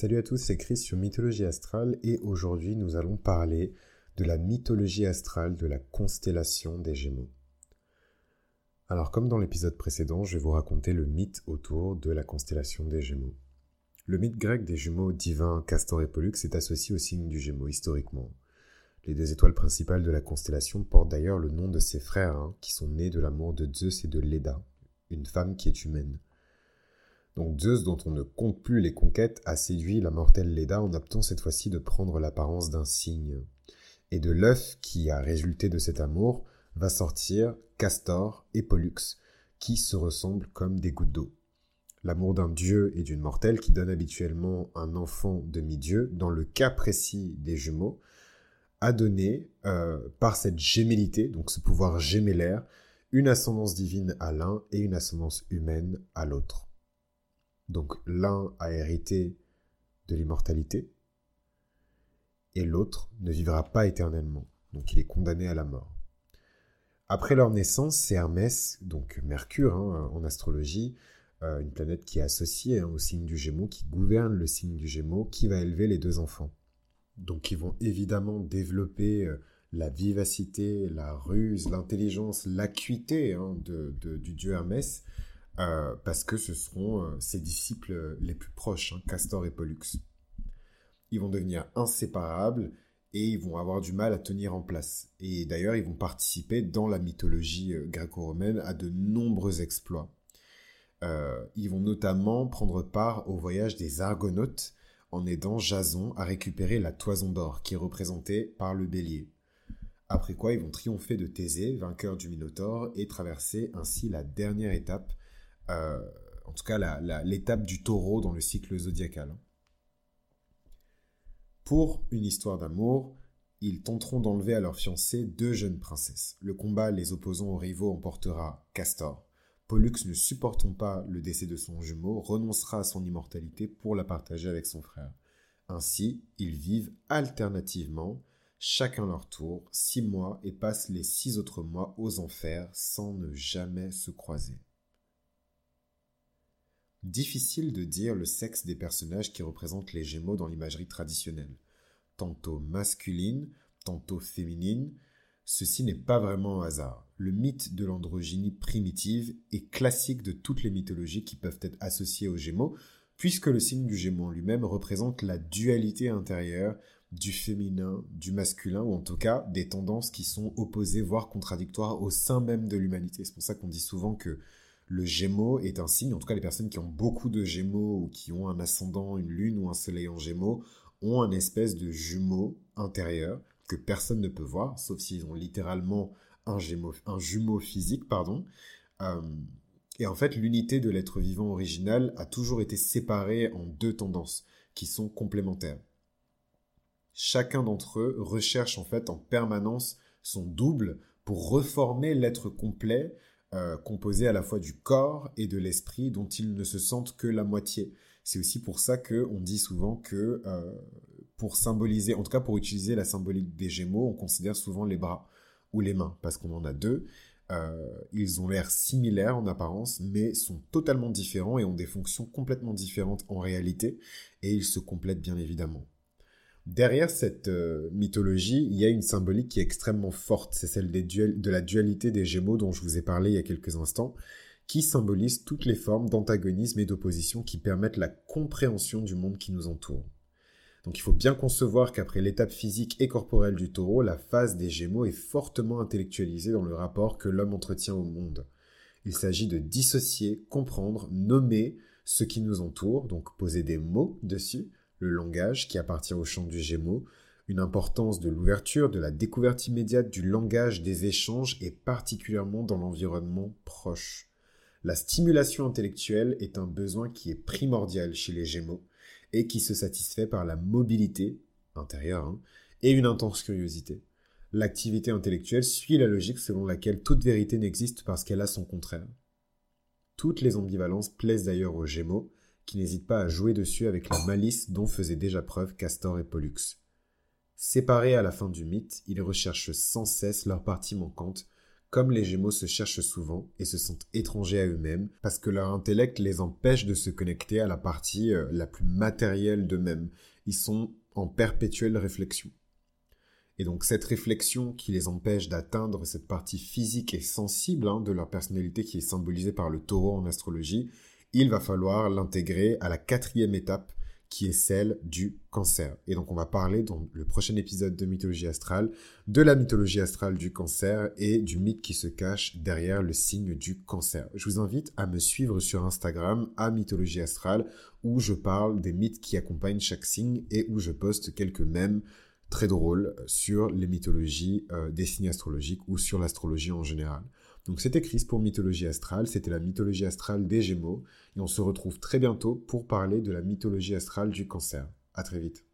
Salut à tous, c'est Chris sur Mythologie Astrale et aujourd'hui nous allons parler de la mythologie astrale de la constellation des Gémeaux. Alors comme dans l'épisode précédent, je vais vous raconter le mythe autour de la constellation des Gémeaux. Le mythe grec des jumeaux divins Castor et Pollux est associé au signe du Gémeaux historiquement. Les deux étoiles principales de la constellation portent d'ailleurs le nom de ses frères, hein, qui sont nés de l'amour de Zeus et de Leda, une femme qui est humaine. Donc Zeus, dont on ne compte plus les conquêtes, a séduit la mortelle Leda en optant cette fois-ci de prendre l'apparence d'un cygne. Et de l'œuf qui a résulté de cet amour va sortir Castor et Pollux, qui se ressemblent comme des gouttes d'eau. L'amour d'un dieu et d'une mortelle qui donne habituellement un enfant demi-dieu, dans le cas précis des jumeaux, a donné, euh, par cette gémellité, donc ce pouvoir gémellaire, une ascendance divine à l'un et une ascendance humaine à l'autre. Donc l'un a hérité de l'immortalité et l'autre ne vivra pas éternellement. Donc il est condamné à la mort. Après leur naissance, c'est Hermès, donc Mercure hein, en astrologie, euh, une planète qui est associée hein, au signe du Gémeaux, qui gouverne le signe du Gémeaux, qui va élever les deux enfants. Donc ils vont évidemment développer euh, la vivacité, la ruse, l'intelligence, l'acuité hein, du dieu Hermès, euh, parce que ce seront euh, ses disciples les plus proches, hein, Castor et Pollux. Ils vont devenir inséparables et ils vont avoir du mal à tenir en place. Et d'ailleurs, ils vont participer dans la mythologie euh, gréco-romaine à de nombreux exploits. ils vont notamment prendre part au voyage des Argonautes en aidant Jason à récupérer la toison d'or qui est représentée par le bélier. Après quoi, ils vont triompher de Thésée, vainqueur du Minotaure, et traverser ainsi la dernière étape euh, en tout cas l'étape du taureau dans le cycle zodiacal. Pour une histoire d'amour, ils tenteront d'enlever à leur fiancée deux jeunes princesses. Le combat les opposant aux rivaux emportera Castor. Pollux, ne supportant pas le décès de son jumeau, renoncera à son immortalité pour la partager avec son frère. Ainsi, ils vivent alternativement, chacun leur tour, six mois et passent les six autres mois aux enfers sans ne jamais se croiser. Difficile de dire le sexe des personnages qui représentent les Gémeaux dans l'imagerie traditionnelle. Tantôt masculine, tantôt féminine, ceci n'est pas vraiment un hasard. Le mythe de l'androgynie primitive est classique de toutes les mythologies qui peuvent être associées aux Gémeaux, puisque le signe du Gémeaux lui-même représente la dualité intérieure du féminin, du masculin, ou en tout cas des tendances qui sont opposées, voire contradictoires au sein même de l'humanité. C'est pour ça qu'on dit souvent que le Gémeaux est un signe, en tout cas les personnes qui ont beaucoup de Gémeaux ou qui ont un ascendant, une lune ou un soleil en Gémeaux, ont un espèce de jumeau intérieur que personne ne peut voir, sauf s'ils ont littéralement un, un jumeau physique, pardon. Euh, et en fait, l'unité de l'être vivant original a toujours été séparée en deux tendances qui sont complémentaires. Chacun d'entre eux recherche en fait en permanence son double pour reformer l'être complet euh, composé à la fois du corps et de l'esprit dont ils ne se sentent que la moitié. C'est aussi pour ça que on dit souvent que euh, pour symboliser, en tout cas pour utiliser la symbolique des Gémeaux, on considère souvent les bras ou les mains parce qu'on en a deux. Euh, ils ont l'air similaires en apparence, mais sont totalement différents et ont des fonctions complètement différentes en réalité, et ils se complètent bien évidemment. Derrière cette euh, mythologie, il y a une symbolique qui est extrêmement forte, c'est celle de la dualité des Gémeaux dont je vous ai parlé il y a quelques instants, qui symbolise toutes les formes d'antagonisme et d'opposition qui permettent la compréhension du monde qui nous entoure. Donc il faut bien concevoir qu'après l'étape physique et corporelle du taureau, la phase des Gémeaux est fortement intellectualisée dans le rapport que l'homme entretient au monde. Il s'agit de dissocier, comprendre, nommer ce qui nous entoure, donc poser des mots dessus, le langage qui appartient au champ du Gémeaux, une importance de l'ouverture, de la découverte immédiate du langage des échanges et particulièrement dans l'environnement proche. La stimulation intellectuelle est un besoin qui est primordial chez les Gémeaux et qui se satisfait par la mobilité intérieure hein, et une intense curiosité. L'activité intellectuelle suit la logique selon laquelle toute vérité n'existe parce qu'elle a son contraire. Toutes les ambivalences plaisent d'ailleurs aux Gémeaux, qui n'hésite pas à jouer dessus avec la malice dont faisaient déjà preuve Castor et Pollux. Séparés à la fin du mythe, ils recherchent sans cesse leur partie manquante, comme les Gémeaux se cherchent souvent et se sentent étrangers à eux-mêmes, parce que leur intellect les empêche de se connecter à la partie euh, la plus matérielle d'eux-mêmes. Ils sont en perpétuelle réflexion. Et donc cette réflexion qui les empêche d'atteindre cette partie physique et sensible hein, de leur personnalité qui est symbolisée par le taureau en astrologie, il va falloir l'intégrer à la quatrième étape qui est celle du cancer. Et donc on va parler dans le prochain épisode de Mythologie astrale de la mythologie astrale du cancer et du mythe qui se cache derrière le signe du cancer. Je vous invite à me suivre sur Instagram à Mythologie astrale où je parle des mythes qui accompagnent chaque signe et où je poste quelques mèmes très drôles sur les mythologies euh, des signes astrologiques ou sur l'astrologie en général. Donc c'était Chris pour Mythologie Astrale, c'était la mythologie astrale des Gémeaux, et on se retrouve très bientôt pour parler de la mythologie astrale du cancer. À très vite.